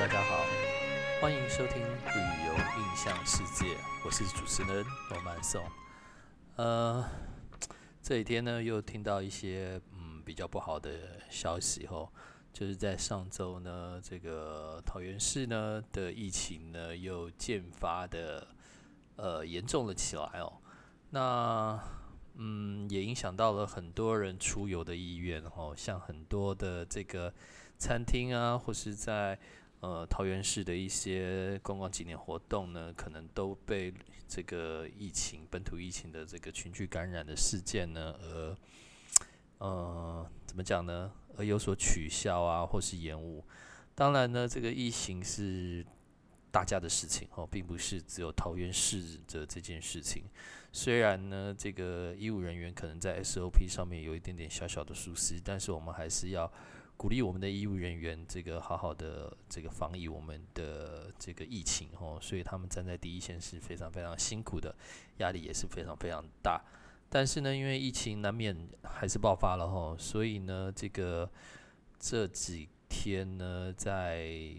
大家好，欢迎收听旅游印象世界，我是主持人罗曼颂。呃，这几天呢，又听到一些嗯比较不好的消息吼，就是在上周呢，这个桃园市呢的疫情呢又渐发的呃严重了起来哦。那嗯也影响到了很多人出游的意愿哦，像很多的这个餐厅啊，或是在呃，桃园市的一些观光景点活动呢，可能都被这个疫情、本土疫情的这个群聚感染的事件呢，而呃，怎么讲呢？而有所取消啊，或是延误。当然呢，这个疫情是大家的事情哦，并不是只有桃园市的这件事情。虽然呢，这个医务人员可能在 SOP 上面有一点点小小的疏失，但是我们还是要。鼓励我们的医务人员，这个好好的这个防疫我们的这个疫情哦，所以他们站在第一线是非常非常辛苦的，压力也是非常非常大。但是呢，因为疫情难免还是爆发了哈，所以呢，这个这几天呢，在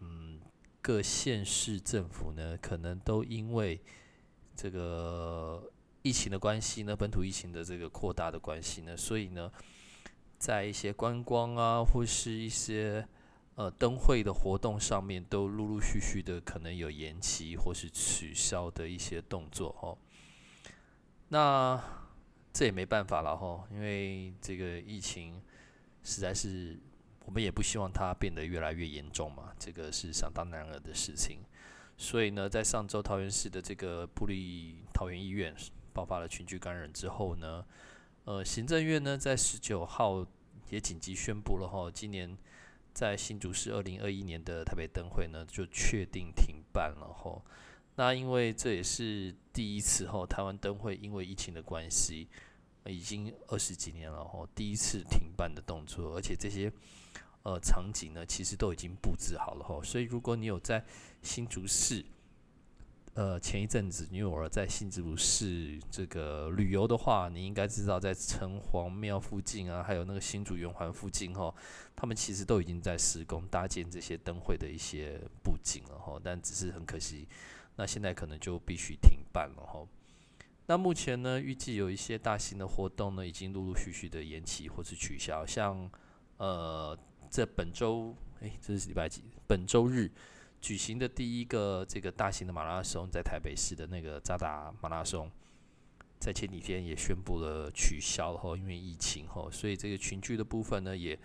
嗯各县市政府呢，可能都因为这个疫情的关系呢，本土疫情的这个扩大的关系呢，所以呢。在一些观光啊，或是一些呃灯会的活动上面，都陆陆续续的可能有延期或是取消的一些动作哦。那这也没办法了哈，因为这个疫情实在是我们也不希望它变得越来越严重嘛，这个是想当然了的事情。所以呢，在上周桃园市的这个布利桃园医院爆发了群聚感染之后呢。呃，行政院呢在十九号也紧急宣布了哈，今年在新竹市二零二一年的台北灯会呢就确定停办了哈。那因为这也是第一次哈，台湾灯会因为疫情的关系，已经二十几年了哈，第一次停办的动作，而且这些呃场景呢其实都已经布置好了哈，所以如果你有在新竹市。呃，前一阵子你有在新竹市这个旅游的话，你应该知道，在城隍庙附近啊，还有那个新竹圆环附近哈，他们其实都已经在施工搭建这些灯会的一些布景了哈。但只是很可惜，那现在可能就必须停办了哈。那目前呢，预计有一些大型的活动呢，已经陆陆续续的延期或是取消，像呃，这本周，诶，这是礼拜几？本周日。举行的第一个这个大型的马拉松，在台北市的那个扎达马拉松，在前几天也宣布了取消后，因为疫情后，所以这个群聚的部分呢也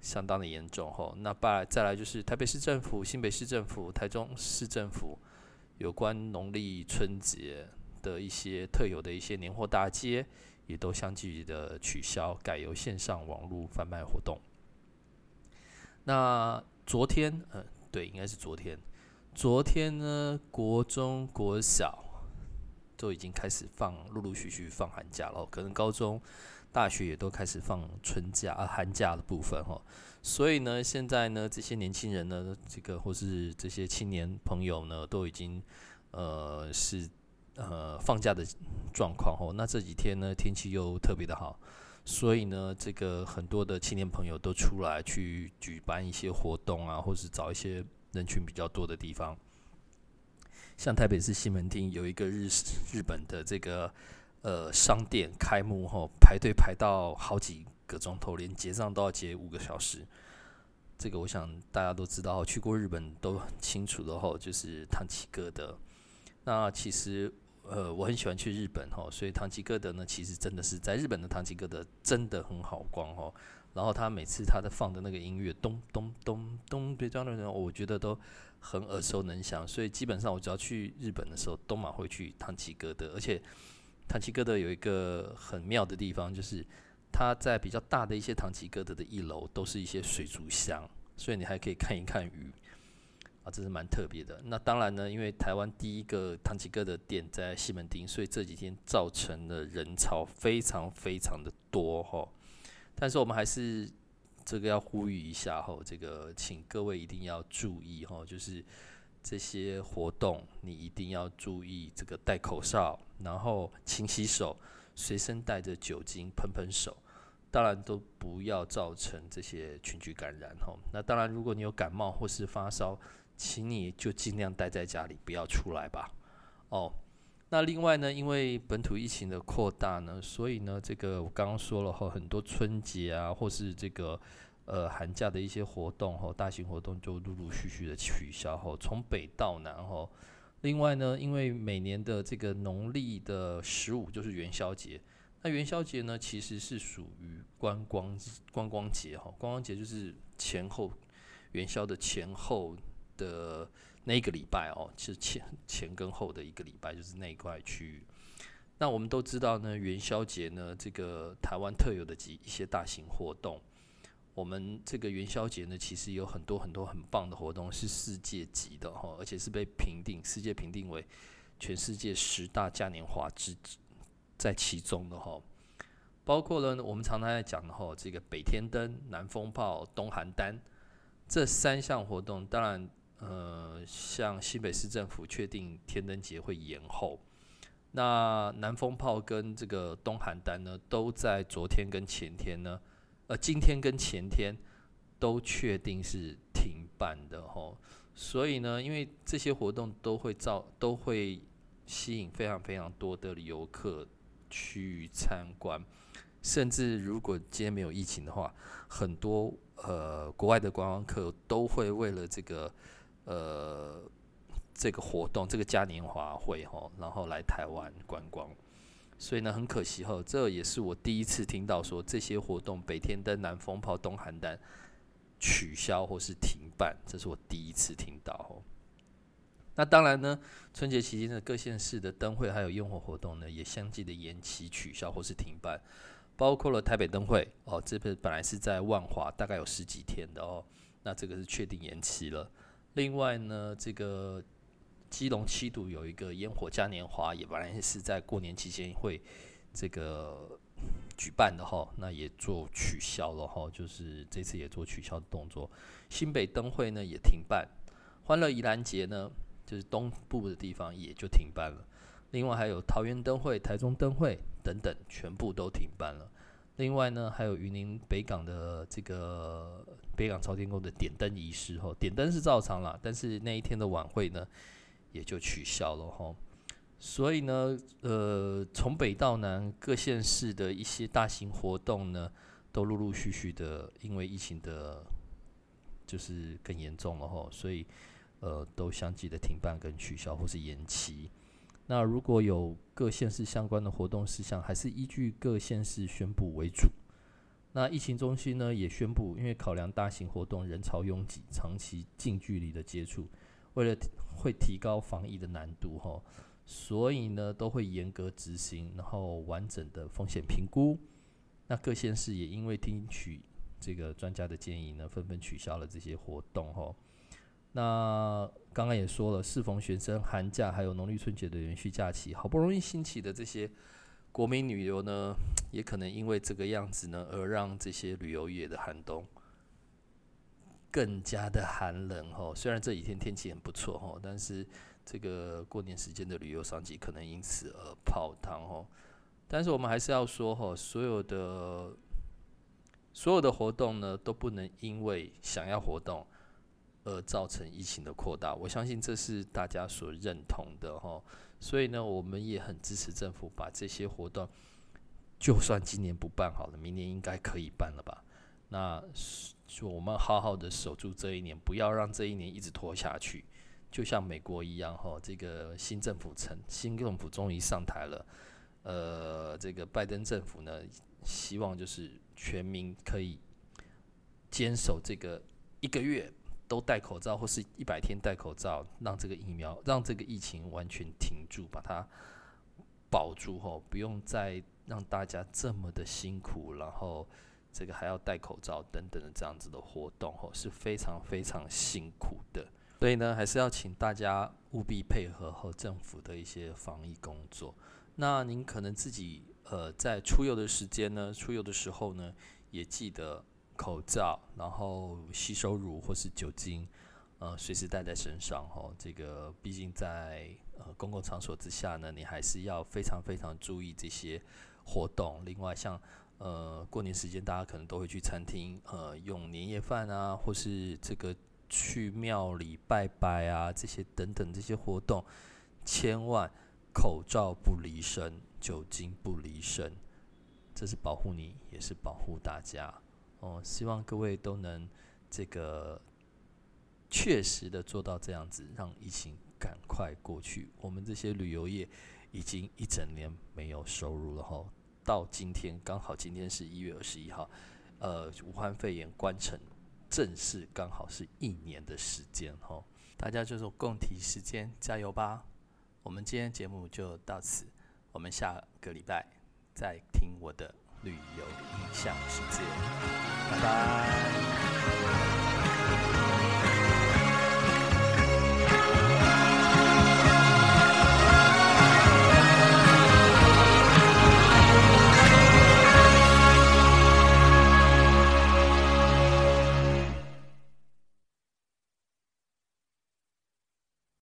相当的严重吼。那把再来就是台北市政府、新北市政府、台中市政府有关农历春节的一些特有的一些年货大街，也都相继的取消，改由线上网络贩卖活动。那昨天，嗯。对，应该是昨天。昨天呢，国中、国小都已经开始放，陆陆续续放寒假了。可能高中、大学也都开始放春假啊，寒假的部分哈。所以呢，现在呢，这些年轻人呢，这个或是这些青年朋友呢，都已经呃是呃放假的状况哦。那这几天呢，天气又特别的好。所以呢，这个很多的青年朋友都出来去举办一些活动啊，或是找一些人群比较多的地方。像台北市西门町有一个日日本的这个呃商店开幕后，排队排到好几个钟头，连结账都要结五个小时。这个我想大家都知道，去过日本都很清楚的吼，就是唐吉诃德。那其实。呃，我很喜欢去日本哈，所以唐吉诃德呢，其实真的是在日本的唐吉诃德真的很好逛哈。然后他每次他的放的那个音乐咚咚咚咚，别装的人，我觉得都很耳熟能详。所以基本上我只要去日本的时候，都马会去唐吉诃德。而且唐吉诃德有一个很妙的地方，就是它在比较大的一些唐吉诃德的一楼，都是一些水族箱，所以你还可以看一看鱼。啊，这是蛮特别的。那当然呢，因为台湾第一个唐吉诃德店在西门町，所以这几天造成的人潮非常非常的多哈。但是我们还是这个要呼吁一下哈，这个请各位一定要注意哈，就是这些活动你一定要注意这个戴口罩，然后勤洗手，随身带着酒精喷喷手。当然都不要造成这些群聚感染吼。那当然，如果你有感冒或是发烧，请你就尽量待在家里，不要出来吧。哦，那另外呢，因为本土疫情的扩大呢，所以呢，这个我刚刚说了哈，很多春节啊，或是这个呃寒假的一些活动吼，大型活动就陆陆续续的取消吼，从北到南吼。另外呢，因为每年的这个农历的十五就是元宵节。那元宵节呢，其实是属于观光观光节哈，观光节就是前后元宵的前后的那一个礼拜哦，是前前跟后的一个礼拜，就是那一块区域。那我们都知道呢，元宵节呢，这个台湾特有的几一些大型活动，我们这个元宵节呢，其实有很多很多很棒的活动，是世界级的哈，而且是被评定世界评定为全世界十大嘉年华之。在其中的哈，包括了我们常常在讲的哈，这个北天灯、南风炮、东邯郸这三项活动，当然，呃，像新北市政府确定天灯节会延后，那南风炮跟这个东邯郸呢，都在昨天跟前天呢，呃，今天跟前天都确定是停办的吼，所以呢，因为这些活动都会造都会吸引非常非常多的游客。去参观，甚至如果今天没有疫情的话，很多呃国外的观光客都会为了这个呃这个活动，这个嘉年华会哈，然后来台湾观光。所以呢，很可惜哈，这也是我第一次听到说这些活动北天灯、南风炮、东邯郸取消或是停办，这是我第一次听到哦。那当然呢，春节期间的各县市的灯会还有烟火活动呢，也相继的延期、取消或是停办，包括了台北灯会哦，这个本来是在万华，大概有十几天的哦，那这个是确定延期了。另外呢，这个基隆七度有一个烟火嘉年华，也本来是在过年期间会这个举办的哈，那也做取消了哈，就是这次也做取消的动作。新北灯会呢也停办，欢乐宜兰节呢。就是东部的地方也就停办了，另外还有桃园灯会、台中灯会等等，全部都停办了。另外呢，还有云林北港的这个北港朝天宫的点灯仪式，吼，点灯是照常了，但是那一天的晚会呢，也就取消了，吼。所以呢，呃，从北到南各县市的一些大型活动呢，都陆陆续续的因为疫情的，就是更严重了，吼，所以。呃，都相继的停办跟取消或是延期。那如果有各县市相关的活动事项，还是依据各县市宣布为主。那疫情中心呢也宣布，因为考量大型活动人潮拥挤、长期近距离的接触，为了会提高防疫的难度哈，所以呢都会严格执行，然后完整的风险评估。那各县市也因为听取这个专家的建议呢，纷纷取消了这些活动哈。那刚刚也说了，适逢学生寒假，还有农历春节的连续假期，好不容易兴起的这些国民旅游呢，也可能因为这个样子呢，而让这些旅游业的寒冬更加的寒冷哦。虽然这几天天气很不错哦，但是这个过年时间的旅游商机可能因此而泡汤哦。但是我们还是要说哦，所有的所有的活动呢，都不能因为想要活动。而造成疫情的扩大，我相信这是大家所认同的哈。所以呢，我们也很支持政府把这些活动，就算今年不办好了，明年应该可以办了吧？那就我们好好的守住这一年，不要让这一年一直拖下去。就像美国一样哈，这个新政府成新政府终于上台了，呃，这个拜登政府呢，希望就是全民可以坚守这个一个月。都戴口罩，或是一百天戴口罩，让这个疫苗，让这个疫情完全停住，把它保住吼，不用再让大家这么的辛苦，然后这个还要戴口罩等等的这样子的活动吼，是非常非常辛苦的。所以呢，还是要请大家务必配合和政府的一些防疫工作。那您可能自己呃在出游的时间呢，出游的时候呢，也记得。口罩，然后吸收乳或是酒精，呃，随时带在身上哈。这个毕竟在呃公共场所之下呢，你还是要非常非常注意这些活动。另外，像呃，过年时间大家可能都会去餐厅，呃，用年夜饭啊，或是这个去庙里拜拜啊，这些等等这些活动，千万口罩不离身，酒精不离身，这是保护你，也是保护大家。哦，希望各位都能这个确实的做到这样子，让疫情赶快过去。我们这些旅游业已经一整年没有收入了哈。到今天刚好，今天是一月二十一号，呃，武汉肺炎关城正式刚好是一年的时间哈，大家就是共体时间，加油吧！我们今天节目就到此，我们下个礼拜再听我的旅游印象世界，拜拜。